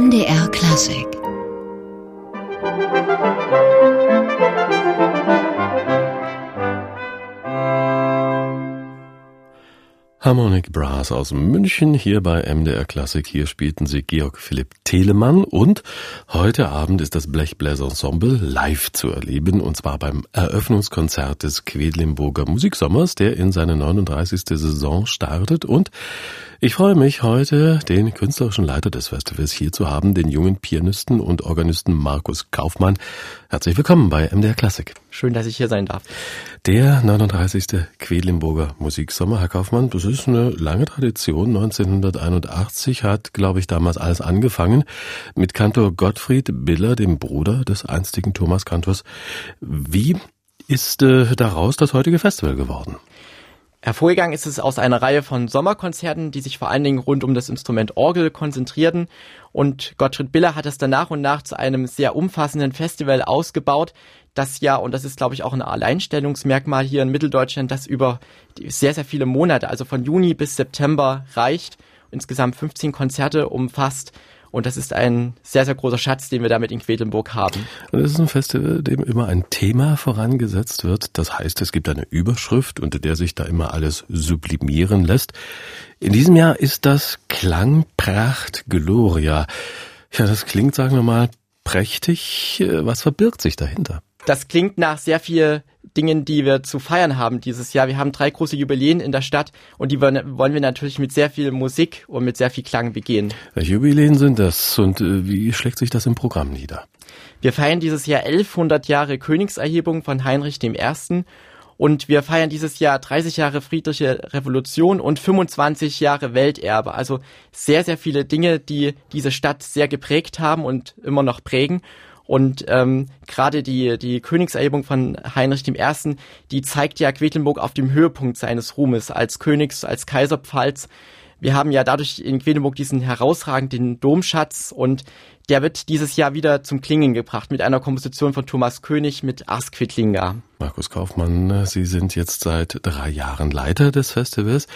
MDR Klassik Harmonic Brass aus München hier bei MDR Klassik. Hier spielten sie Georg Philipp Telemann und heute Abend ist das Blechbläser-Ensemble live zu erleben und zwar beim Eröffnungskonzert des Quedlinburger Musiksommers, der in seine 39. Saison startet und ich freue mich heute, den künstlerischen Leiter des Festivals hier zu haben, den jungen Pianisten und Organisten Markus Kaufmann. Herzlich willkommen bei MDR Klassik. Schön, dass ich hier sein darf. Der 39. Quedlinburger Musiksommer, Herr Kaufmann, das ist eine lange Tradition. 1981 hat, glaube ich, damals alles angefangen mit Kantor Gottfried Biller, dem Bruder des einstigen Thomas Kantors. Wie ist äh, daraus das heutige Festival geworden? Hervorgegangen ist es aus einer Reihe von Sommerkonzerten, die sich vor allen Dingen rund um das Instrument Orgel konzentrierten. Und Gottfried Biller hat es dann nach und nach zu einem sehr umfassenden Festival ausgebaut, das ja, und das ist glaube ich auch ein Alleinstellungsmerkmal hier in Mitteldeutschland, das über sehr, sehr viele Monate, also von Juni bis September reicht, insgesamt 15 Konzerte umfasst und das ist ein sehr, sehr großer Schatz, den wir damit in Quedlinburg haben. Und das ist ein Festival, dem immer ein Thema vorangesetzt wird. Das heißt, es gibt eine Überschrift, unter der sich da immer alles sublimieren lässt. In diesem Jahr ist das Klangpracht Gloria. Ja, das klingt, sagen wir mal, prächtig. Was verbirgt sich dahinter? Das klingt nach sehr viel Dingen, die wir zu feiern haben dieses Jahr. Wir haben drei große Jubiläen in der Stadt und die wollen wir natürlich mit sehr viel Musik und mit sehr viel Klang begehen. Welche Jubiläen sind das und äh, wie schlägt sich das im Programm nieder? Wir feiern dieses Jahr 1100 Jahre Königserhebung von Heinrich I. Und wir feiern dieses Jahr 30 Jahre friedliche Revolution und 25 Jahre Welterbe. Also sehr, sehr viele Dinge, die diese Stadt sehr geprägt haben und immer noch prägen. Und ähm, gerade die, die Königserhebung von Heinrich I., die zeigt ja Quedlinburg auf dem Höhepunkt seines Ruhmes als Königs, als Kaiserpfalz. Wir haben ja dadurch in Quedlinburg diesen herausragenden Domschatz und der wird dieses Jahr wieder zum Klingen gebracht mit einer Komposition von Thomas König mit Asquitlinga. Markus Kaufmann, Sie sind jetzt seit drei Jahren Leiter des Festivals.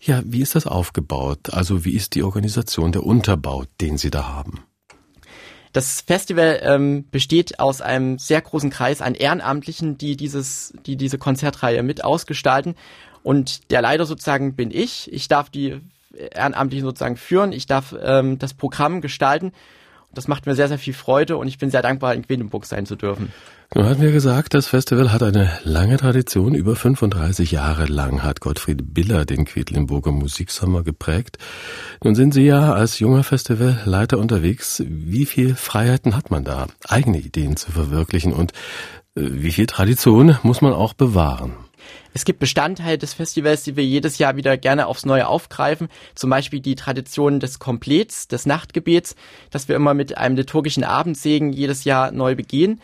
Ja, wie ist das aufgebaut? Also wie ist die Organisation, der Unterbau, den Sie da haben? Das Festival ähm, besteht aus einem sehr großen Kreis an Ehrenamtlichen, die dieses, die diese Konzertreihe mit ausgestalten. Und der Leiter sozusagen bin ich. Ich darf die Ehrenamtlichen sozusagen führen. Ich darf ähm, das Programm gestalten. Das macht mir sehr, sehr viel Freude und ich bin sehr dankbar, in Quedlinburg sein zu dürfen. Nun hatten wir gesagt, das Festival hat eine lange Tradition. Über 35 Jahre lang hat Gottfried Biller den Quedlinburger Musiksommer geprägt. Nun sind Sie ja als junger Festivalleiter unterwegs. Wie viel Freiheiten hat man da, eigene Ideen zu verwirklichen und äh, wie viel Tradition muss man auch bewahren? Es gibt Bestandteile des Festivals, die wir jedes Jahr wieder gerne aufs Neue aufgreifen. Zum Beispiel die Tradition des Komplets, des Nachtgebets, das wir immer mit einem liturgischen Abendsegen jedes Jahr neu begehen.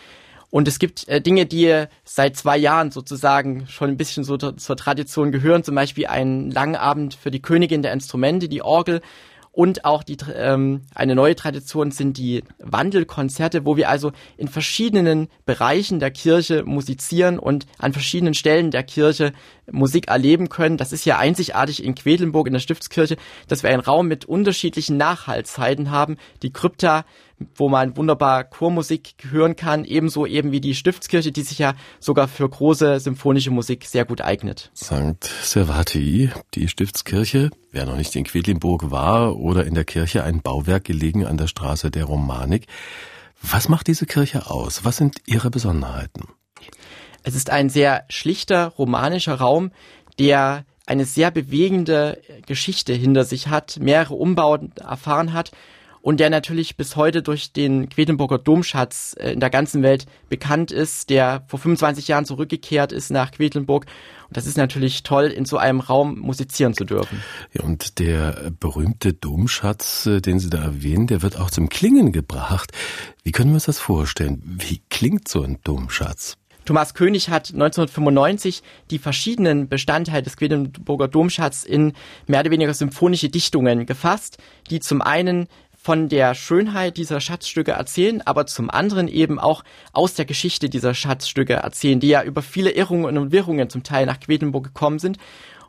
Und es gibt äh, Dinge, die seit zwei Jahren sozusagen schon ein bisschen so zur Tradition gehören. Zum Beispiel einen langen Abend für die Königin der Instrumente, die Orgel. Und auch die, ähm, eine neue Tradition sind die Wandelkonzerte, wo wir also in verschiedenen Bereichen der Kirche musizieren und an verschiedenen Stellen der Kirche Musik erleben können. Das ist ja einzigartig in Quedlinburg in der Stiftskirche, dass wir einen Raum mit unterschiedlichen Nachhaltszeiten haben. Die Krypta wo man wunderbar Chormusik hören kann, ebenso eben wie die Stiftskirche, die sich ja sogar für große symphonische Musik sehr gut eignet. St. Servati, die Stiftskirche, wer noch nicht in Quedlinburg war oder in der Kirche ein Bauwerk gelegen an der Straße der Romanik. Was macht diese Kirche aus? Was sind ihre Besonderheiten? Es ist ein sehr schlichter romanischer Raum, der eine sehr bewegende Geschichte hinter sich hat, mehrere Umbauten erfahren hat und der natürlich bis heute durch den Quedlinburger Domschatz äh, in der ganzen Welt bekannt ist, der vor 25 Jahren zurückgekehrt ist nach Quedlinburg. Und das ist natürlich toll, in so einem Raum musizieren zu dürfen. Ja, und der berühmte Domschatz, äh, den Sie da erwähnen, der wird auch zum Klingen gebracht. Wie können wir uns das vorstellen? Wie klingt so ein Domschatz? Thomas König hat 1995 die verschiedenen Bestandteile des Quedlinburger Domschatz in mehr oder weniger symphonische Dichtungen gefasst, die zum einen von der Schönheit dieser Schatzstücke erzählen, aber zum anderen eben auch aus der Geschichte dieser Schatzstücke erzählen, die ja über viele Irrungen und Wirrungen zum Teil nach Quedlinburg gekommen sind.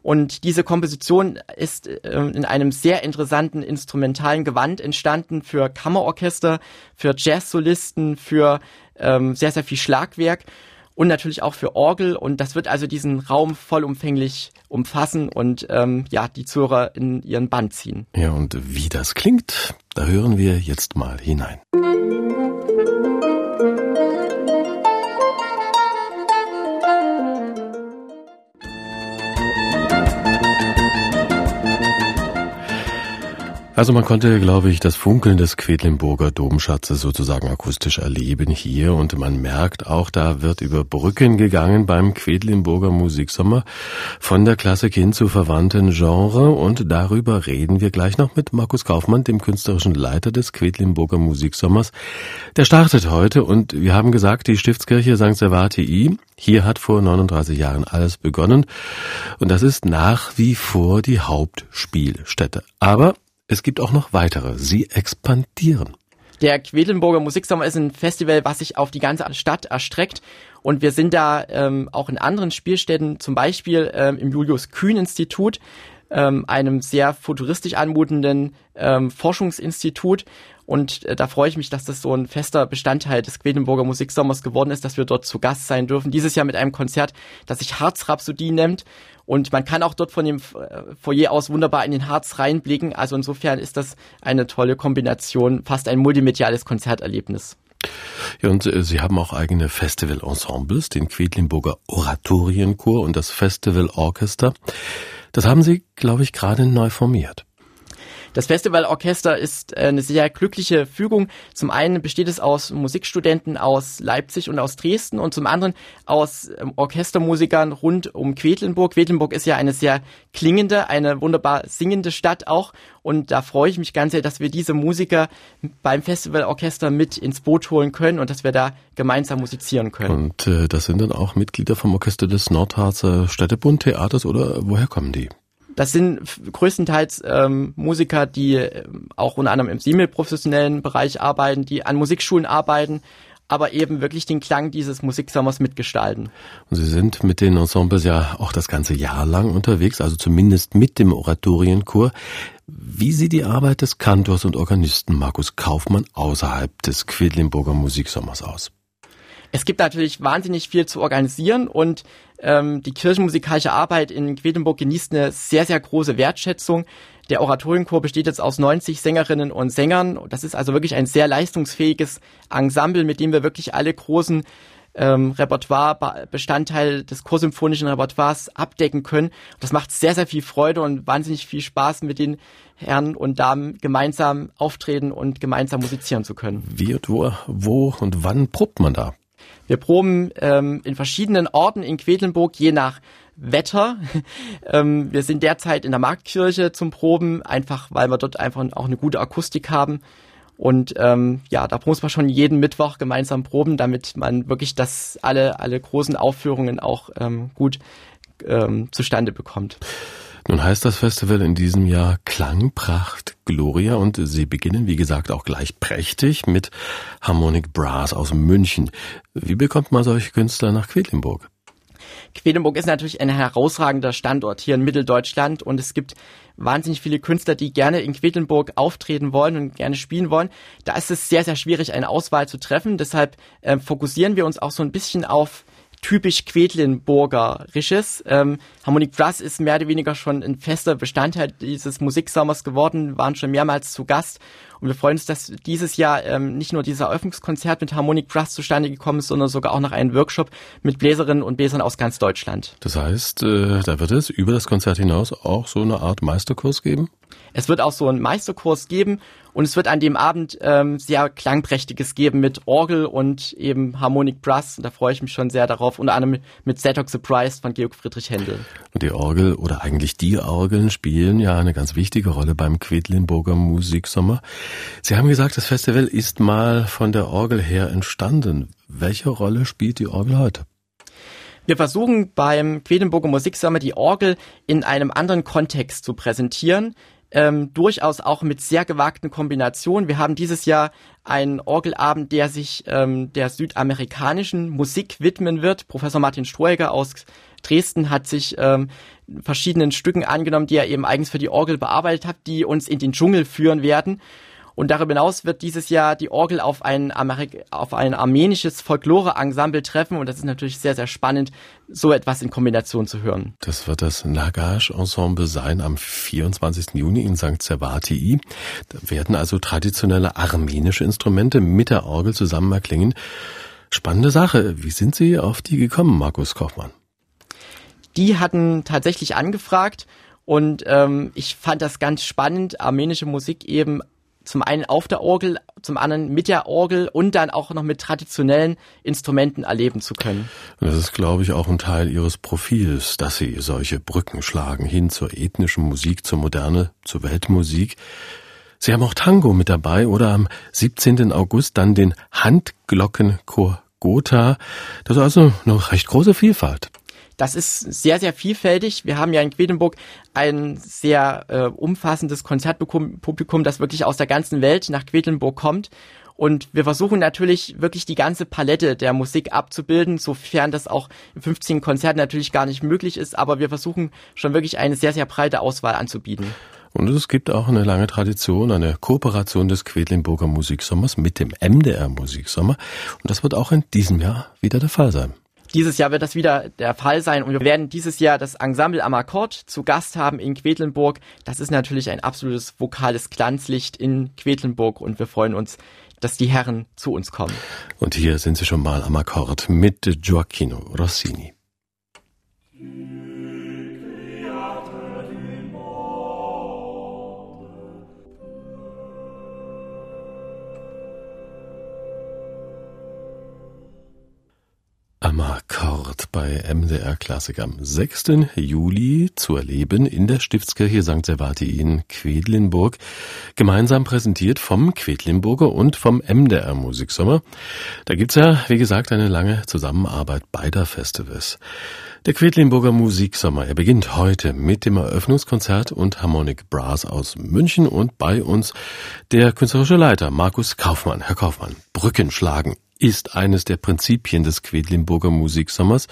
Und diese Komposition ist äh, in einem sehr interessanten instrumentalen Gewand entstanden für Kammerorchester, für Jazzsolisten, für ähm, sehr, sehr viel Schlagwerk und natürlich auch für Orgel. Und das wird also diesen Raum vollumfänglich umfassen und ähm, ja, die Zuhörer in ihren Band ziehen. Ja, und wie das klingt, da hören wir jetzt mal hinein. Also man konnte, glaube ich, das Funkeln des Quedlinburger Domschatzes sozusagen akustisch erleben hier und man merkt auch, da wird über Brücken gegangen beim Quedlinburger Musiksommer von der Klassik hin zu verwandten Genre und darüber reden wir gleich noch mit Markus Kaufmann, dem künstlerischen Leiter des Quedlinburger Musiksommers. Der startet heute und wir haben gesagt, die Stiftskirche St. Servatii, hier hat vor 39 Jahren alles begonnen und das ist nach wie vor die Hauptspielstätte. Aber es gibt auch noch weitere. Sie expandieren. Der Quedlinburger Musiksommer ist ein Festival, was sich auf die ganze Stadt erstreckt. Und wir sind da ähm, auch in anderen Spielstätten, zum Beispiel ähm, im Julius Kühn Institut, ähm, einem sehr futuristisch anmutenden ähm, Forschungsinstitut. Und äh, da freue ich mich, dass das so ein fester Bestandteil des Quedlinburger Musiksommers geworden ist, dass wir dort zu Gast sein dürfen. Dieses Jahr mit einem Konzert, das sich Harzrhapsodie nennt. Und man kann auch dort von dem äh, Foyer aus wunderbar in den Harz reinblicken. Also insofern ist das eine tolle Kombination, fast ein multimediales Konzerterlebnis. Ja, und äh, Sie haben auch eigene Festival-Ensembles, den Quedlinburger Oratorienchor und das Festival Orchester. Das haben Sie, glaube ich, gerade neu formiert. Das Festivalorchester ist äh, eine sehr glückliche Fügung. Zum einen besteht es aus Musikstudenten aus Leipzig und aus Dresden und zum anderen aus ähm, Orchestermusikern rund um Quedlinburg. Quedlinburg ist ja eine sehr klingende, eine wunderbar singende Stadt auch und da freue ich mich ganz sehr, dass wir diese Musiker beim Festivalorchester mit ins Boot holen können und dass wir da gemeinsam musizieren können. Und äh, das sind dann auch Mitglieder vom Orchester des Nordharzer Städtebund Theaters oder woher kommen die? Das sind größtenteils ähm, Musiker, die ähm, auch unter anderem im semi-professionellen Bereich arbeiten, die an Musikschulen arbeiten, aber eben wirklich den Klang dieses Musiksommers mitgestalten. Und Sie sind mit den Ensembles ja auch das ganze Jahr lang unterwegs, also zumindest mit dem Oratorienchor. Wie sieht die Arbeit des Kantors und Organisten Markus Kaufmann außerhalb des Quedlinburger Musiksommers aus? Es gibt natürlich wahnsinnig viel zu organisieren und ähm, die kirchenmusikalische Arbeit in Quedlinburg genießt eine sehr, sehr große Wertschätzung. Der Oratorienchor besteht jetzt aus 90 Sängerinnen und Sängern. Das ist also wirklich ein sehr leistungsfähiges Ensemble, mit dem wir wirklich alle großen ähm, Repertoire, Bestandteil des chorsymphonischen Repertoires abdecken können. Das macht sehr, sehr viel Freude und wahnsinnig viel Spaß mit den Herren und Damen gemeinsam auftreten und gemeinsam musizieren zu können. Wie wo, wo und wann probt man da? Wir proben ähm, in verschiedenen Orten in Quedlinburg, je nach Wetter. ähm, wir sind derzeit in der Marktkirche zum Proben, einfach weil wir dort einfach auch eine gute Akustik haben. Und ähm, ja, da muss man schon jeden Mittwoch gemeinsam proben, damit man wirklich das alle alle großen Aufführungen auch ähm, gut ähm, zustande bekommt. Nun heißt das Festival in diesem Jahr Klangpracht Gloria und Sie beginnen, wie gesagt, auch gleich prächtig mit Harmonic Brass aus München. Wie bekommt man solche Künstler nach Quedlinburg? Quedlinburg ist natürlich ein herausragender Standort hier in Mitteldeutschland und es gibt wahnsinnig viele Künstler, die gerne in Quedlinburg auftreten wollen und gerne spielen wollen. Da ist es sehr, sehr schwierig, eine Auswahl zu treffen. Deshalb äh, fokussieren wir uns auch so ein bisschen auf typisch Quedlinburgerisches. Ähm, Harmonic Brass ist mehr oder weniger schon ein fester Bestandteil dieses Musiksommers geworden, waren schon mehrmals zu Gast und wir freuen uns, dass dieses Jahr ähm, nicht nur dieser Eröffnungskonzert mit Harmonic Brass zustande gekommen ist, sondern sogar auch noch einen Workshop mit Bläserinnen und Bläsern aus ganz Deutschland. Das heißt, äh, da wird es über das Konzert hinaus auch so eine Art Meisterkurs geben? Es wird auch so einen Meisterkurs geben und es wird an dem Abend ähm, sehr klangprächtiges geben mit Orgel und eben Harmonic Brass. Da freue ich mich schon sehr darauf, unter anderem mit Set Surprise von Georg Friedrich Händel. Und die Orgel oder eigentlich die Orgeln spielen ja eine ganz wichtige Rolle beim Quedlinburger Musiksommer. Sie haben gesagt, das Festival ist mal von der Orgel her entstanden. Welche Rolle spielt die Orgel heute? Wir versuchen beim Quedlinburger Musiksommer die Orgel in einem anderen Kontext zu präsentieren ähm, durchaus auch mit sehr gewagten Kombinationen. Wir haben dieses Jahr einen Orgelabend, der sich ähm, der südamerikanischen Musik widmen wird. Professor Martin Stroheger aus Dresden hat sich ähm, verschiedenen Stücken angenommen, die er eben eigens für die Orgel bearbeitet hat, die uns in den Dschungel führen werden. Und darüber hinaus wird dieses Jahr die Orgel auf ein, Amerik auf ein armenisches Folklore-Ensemble treffen. Und das ist natürlich sehr, sehr spannend, so etwas in Kombination zu hören. Das wird das Nagash-Ensemble sein am 24. Juni in St. Servatii. Da werden also traditionelle armenische Instrumente mit der Orgel zusammen erklingen. Spannende Sache. Wie sind Sie auf die gekommen, Markus Kaufmann? Die hatten tatsächlich angefragt und ähm, ich fand das ganz spannend, armenische Musik eben zum einen auf der Orgel, zum anderen mit der Orgel und dann auch noch mit traditionellen Instrumenten erleben zu können. Das ist, glaube ich, auch ein Teil Ihres Profils, dass Sie solche Brücken schlagen hin zur ethnischen Musik, zur Moderne, zur Weltmusik. Sie haben auch Tango mit dabei oder am 17. August dann den Handglockenchor Gotha. Das ist also eine recht große Vielfalt. Das ist sehr, sehr vielfältig. Wir haben ja in Quedlinburg ein sehr äh, umfassendes Konzertpublikum, das wirklich aus der ganzen Welt nach Quedlinburg kommt. Und wir versuchen natürlich wirklich die ganze Palette der Musik abzubilden, sofern das auch im 15 Konzerten natürlich gar nicht möglich ist. Aber wir versuchen schon wirklich eine sehr, sehr breite Auswahl anzubieten. Und es gibt auch eine lange Tradition, eine Kooperation des Quedlinburger Musiksommers mit dem MDR Musiksommer. Und das wird auch in diesem Jahr wieder der Fall sein. Dieses Jahr wird das wieder der Fall sein und wir werden dieses Jahr das Ensemble am Akkord zu Gast haben in Quedlinburg. Das ist natürlich ein absolutes vokales Glanzlicht in Quedlinburg und wir freuen uns, dass die Herren zu uns kommen. Und hier sind sie schon mal am Akkord mit Gioacchino Rossini. Am Akkord bei MDR Klassik am 6. Juli zu erleben in der Stiftskirche St. Servati in Quedlinburg, gemeinsam präsentiert vom Quedlinburger und vom MDR Musiksommer. Da gibt's ja, wie gesagt, eine lange Zusammenarbeit beider Festivals. Der Quedlinburger Musiksommer, er beginnt heute mit dem Eröffnungskonzert und Harmonic Brass aus München und bei uns der künstlerische Leiter Markus Kaufmann. Herr Kaufmann, Brücken schlagen ist eines der Prinzipien des Quedlinburger Musiksommers.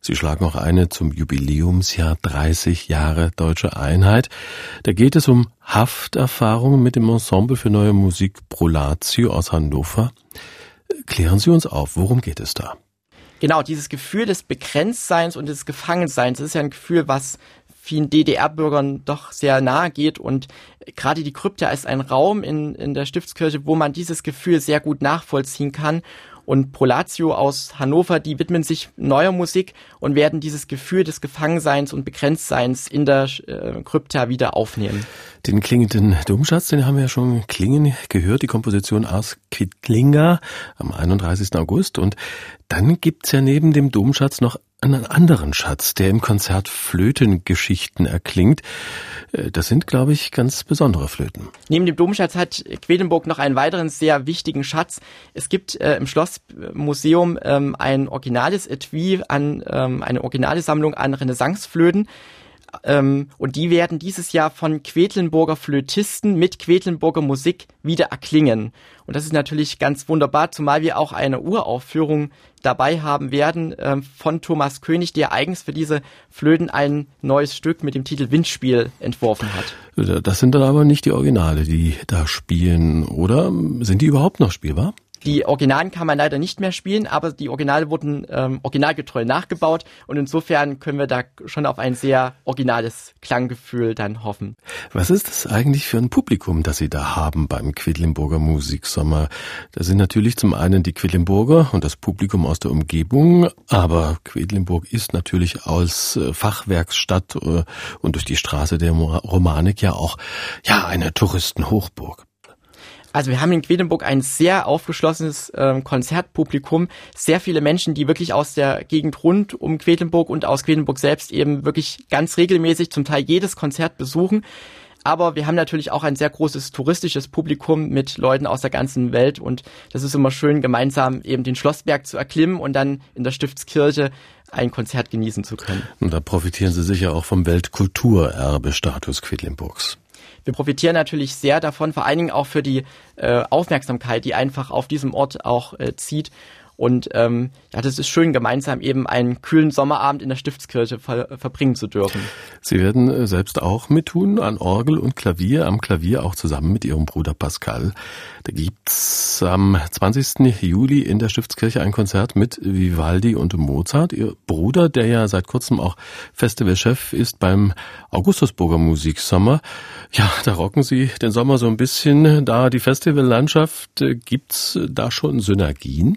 Sie schlagen auch eine zum Jubiläumsjahr 30 Jahre Deutsche Einheit. Da geht es um Hafterfahrungen mit dem Ensemble für neue Musik Prolatio aus Hannover. Klären Sie uns auf, worum geht es da? Genau, dieses Gefühl des Begrenztseins und des Gefangenseins, ist ja ein Gefühl, was vielen DDR-Bürgern doch sehr nahe geht und gerade die Krypta ist ein Raum in, in der Stiftskirche, wo man dieses Gefühl sehr gut nachvollziehen kann und Prolatio aus Hannover, die widmen sich neuer Musik und werden dieses Gefühl des Gefangenseins und Begrenztseins in der äh, Krypta wieder aufnehmen. Den klingenden Domschatz, den haben wir ja schon klingen gehört, die Komposition Ars Kittlinger am 31. August. Und dann gibt's ja neben dem Domschatz noch einen anderen Schatz, der im Konzert Flötengeschichten erklingt. Äh, das sind, glaube ich, ganz besondere Flöten. Neben dem Domschatz hat Quedlinburg noch einen weiteren sehr wichtigen Schatz. Es gibt äh, im Schlossmuseum ähm, ein originales Etui an ähm, eine originale Sammlung an Renaissanceflöten. Ähm, und die werden dieses Jahr von Quedlinburger Flötisten mit Quedlinburger Musik wieder erklingen. Und das ist natürlich ganz wunderbar, zumal wir auch eine Uraufführung dabei haben werden ähm, von Thomas König, der eigens für diese Flöten ein neues Stück mit dem Titel Windspiel entworfen hat. Das sind dann aber nicht die Originale, die da spielen, oder? Sind die überhaupt noch spielbar? Die Originalen kann man leider nicht mehr spielen, aber die Originale wurden ähm, originalgetreu nachgebaut und insofern können wir da schon auf ein sehr originales Klanggefühl dann hoffen. Was ist das eigentlich für ein Publikum, das Sie da haben beim Quedlinburger Musiksommer? Da sind natürlich zum einen die Quedlinburger und das Publikum aus der Umgebung, aber Quedlinburg ist natürlich als äh, Fachwerksstadt äh, und durch die Straße der Romanik ja auch ja eine Touristenhochburg. Also wir haben in Quedlinburg ein sehr aufgeschlossenes ähm, Konzertpublikum, sehr viele Menschen, die wirklich aus der Gegend rund um Quedlinburg und aus Quedlinburg selbst eben wirklich ganz regelmäßig zum Teil jedes Konzert besuchen. Aber wir haben natürlich auch ein sehr großes touristisches Publikum mit Leuten aus der ganzen Welt und das ist immer schön, gemeinsam eben den Schlossberg zu erklimmen und dann in der Stiftskirche ein Konzert genießen zu können. Und da profitieren Sie sicher auch vom Weltkulturerbe-Status Quedlinburgs. Wir profitieren natürlich sehr davon, vor allen Dingen auch für die äh, Aufmerksamkeit, die einfach auf diesem Ort auch äh, zieht. Und ähm, ja, das ist schön, gemeinsam eben einen kühlen Sommerabend in der Stiftskirche ver verbringen zu dürfen. Sie werden äh, selbst auch mittun an Orgel und Klavier, am Klavier auch zusammen mit Ihrem Bruder Pascal. Da gibt's am 20. Juli in der Stiftskirche ein Konzert mit Vivaldi und Mozart. Ihr Bruder, der ja seit kurzem auch Festivalchef ist beim Augustusburger Musiksommer. Ja, da rocken Sie den Sommer so ein bisschen. Da die Festivallandschaft, äh, gibt's da schon Synergien?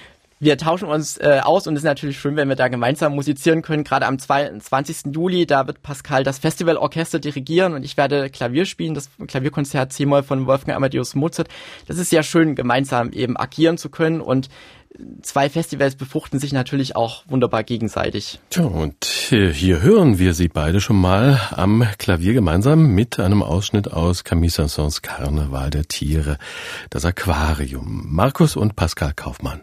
wir tauschen uns äh, aus und es ist natürlich schön, wenn wir da gemeinsam musizieren können. Gerade am 20. Juli, da wird Pascal das Festivalorchester dirigieren und ich werde Klavier spielen, das Klavierkonzert C-Moll von Wolfgang Amadeus Mozart. Das ist sehr schön, gemeinsam eben agieren zu können und zwei Festivals befruchten sich natürlich auch wunderbar gegenseitig. Tja, und hier hören wir sie beide schon mal am Klavier gemeinsam mit einem Ausschnitt aus Camille Saint-Saëns Karneval der Tiere, das Aquarium. Markus und Pascal Kaufmann.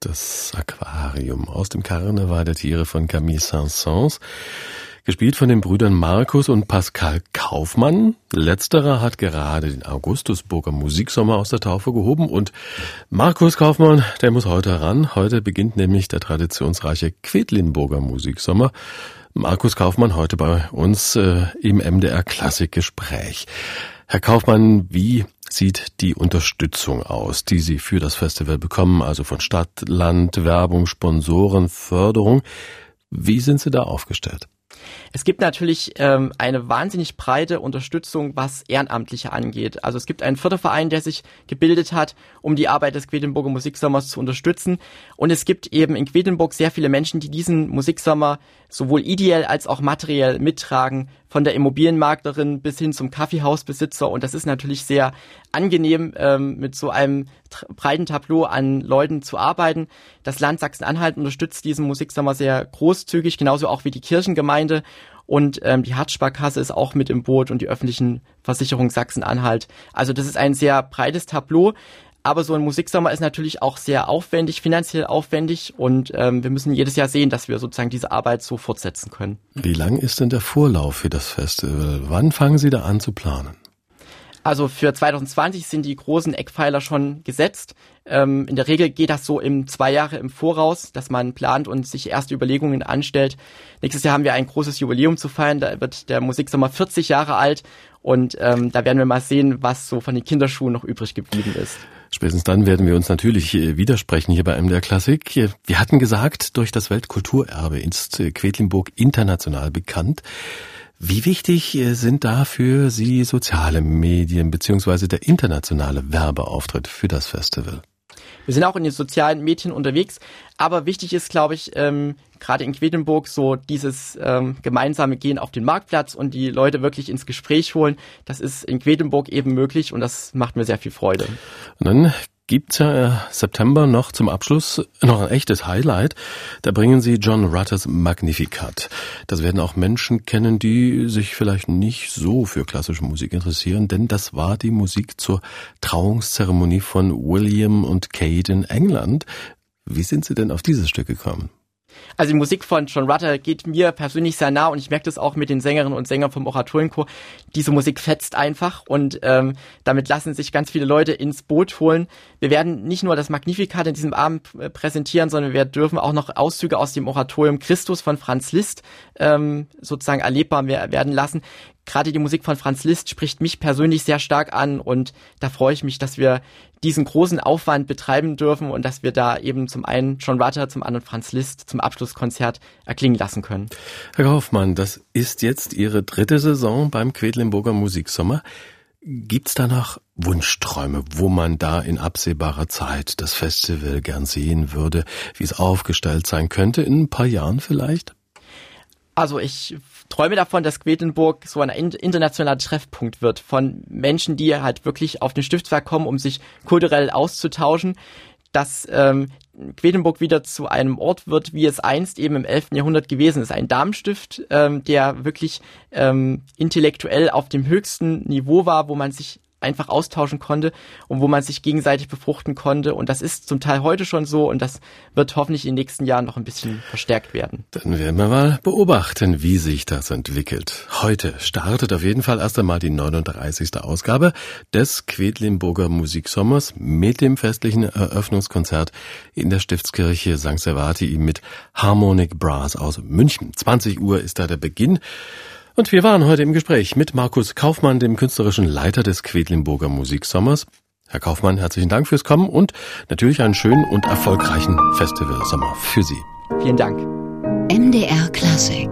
Das Aquarium aus dem Karneval der Tiere von Camille Saint-Saëns, gespielt von den Brüdern Markus und Pascal Kaufmann. Letzterer hat gerade den Augustusburger Musiksommer aus der Taufe gehoben und Markus Kaufmann, der muss heute heran. Heute beginnt nämlich der traditionsreiche Quedlinburger Musiksommer. Markus Kaufmann heute bei uns äh, im MDR Klassikgespräch. Herr Kaufmann, wie sieht die Unterstützung aus, die Sie für das Festival bekommen, also von Stadt, Land, Werbung, Sponsoren, Förderung? Wie sind Sie da aufgestellt? Es gibt natürlich ähm, eine wahnsinnig breite Unterstützung, was Ehrenamtliche angeht. Also es gibt einen Förderverein, der sich gebildet hat, um die Arbeit des Quedlinburger Musiksommers zu unterstützen. Und es gibt eben in Quedlinburg sehr viele Menschen, die diesen Musiksommer sowohl ideell als auch materiell mittragen, von der Immobilienmaklerin bis hin zum Kaffeehausbesitzer. Und das ist natürlich sehr angenehm, ähm, mit so einem breiten Tableau an Leuten zu arbeiten. Das Land Sachsen-Anhalt unterstützt diesen Musiksommer sehr großzügig, genauso auch wie die Kirchengemeinde. Und ähm, die Hartsparkasse ist auch mit im Boot und die öffentlichen Versicherungen Sachsen-Anhalt. Also das ist ein sehr breites Tableau. Aber so ein Musiksommer ist natürlich auch sehr aufwendig, finanziell aufwendig und ähm, wir müssen jedes Jahr sehen, dass wir sozusagen diese Arbeit so fortsetzen können. Wie lang ist denn der Vorlauf für das Festival? Wann fangen Sie da an zu planen? Also für 2020 sind die großen Eckpfeiler schon gesetzt. Ähm, in der Regel geht das so im zwei Jahre im Voraus, dass man plant und sich erste Überlegungen anstellt. Nächstes Jahr haben wir ein großes Jubiläum zu feiern. Da wird der Musiksommer 40 Jahre alt und ähm, da werden wir mal sehen, was so von den Kinderschuhen noch übrig geblieben ist. Spätestens dann werden wir uns natürlich äh, widersprechen hier bei MDR Klassik. Wir hatten gesagt, durch das Weltkulturerbe ist äh, Quedlinburg international bekannt. Wie wichtig äh, sind da für Sie soziale Medien beziehungsweise der internationale Werbeauftritt für das Festival? Wir sind auch in den sozialen Medien unterwegs, aber wichtig ist, glaube ich, ähm, gerade in Quedlinburg so dieses ähm, gemeinsame Gehen auf den Marktplatz und die Leute wirklich ins Gespräch holen. Das ist in Quedlinburg eben möglich und das macht mir sehr viel Freude. Und dann gibt's ja äh, September noch zum Abschluss noch ein echtes Highlight. Da bringen sie John Rutters Magnificat. Das werden auch Menschen kennen, die sich vielleicht nicht so für klassische Musik interessieren, denn das war die Musik zur Trauungszeremonie von William und Kate in England. Wie sind Sie denn auf dieses Stück gekommen? Also die Musik von John Rutter geht mir persönlich sehr nah und ich merke das auch mit den Sängerinnen und Sängern vom Oratorienchor. Diese Musik fetzt einfach und ähm, damit lassen sich ganz viele Leute ins Boot holen. Wir werden nicht nur das Magnificat in diesem Abend äh, präsentieren, sondern wir dürfen auch noch Auszüge aus dem Oratorium Christus von Franz Liszt ähm, sozusagen erlebbar werden lassen gerade die Musik von Franz Liszt spricht mich persönlich sehr stark an und da freue ich mich, dass wir diesen großen Aufwand betreiben dürfen und dass wir da eben zum einen John Rutter, zum anderen Franz Liszt zum Abschlusskonzert erklingen lassen können. Herr Kaufmann, das ist jetzt Ihre dritte Saison beim Quedlinburger Musiksommer. Gibt's da noch Wunschträume, wo man da in absehbarer Zeit das Festival gern sehen würde, wie es aufgestellt sein könnte, in ein paar Jahren vielleicht? Also ich träume davon, dass Quedlinburg so ein internationaler Treffpunkt wird von Menschen, die halt wirklich auf den Stiftswerk kommen, um sich kulturell auszutauschen, dass ähm, Quedlinburg wieder zu einem Ort wird, wie es einst eben im 11. Jahrhundert gewesen ist. Ein Darmstift, ähm, der wirklich ähm, intellektuell auf dem höchsten Niveau war, wo man sich einfach austauschen konnte und wo man sich gegenseitig befruchten konnte. Und das ist zum Teil heute schon so und das wird hoffentlich in den nächsten Jahren noch ein bisschen verstärkt werden. Dann werden wir mal beobachten, wie sich das entwickelt. Heute startet auf jeden Fall erst einmal die 39. Ausgabe des Quedlinburger Musiksommers mit dem festlichen Eröffnungskonzert in der Stiftskirche St. Servati mit Harmonic Brass aus München. 20 Uhr ist da der Beginn. Und wir waren heute im Gespräch mit Markus Kaufmann, dem künstlerischen Leiter des Quedlinburger Musiksommers. Herr Kaufmann, herzlichen Dank fürs Kommen und natürlich einen schönen und erfolgreichen Festivalsommer für Sie. Vielen Dank. MDR Klassik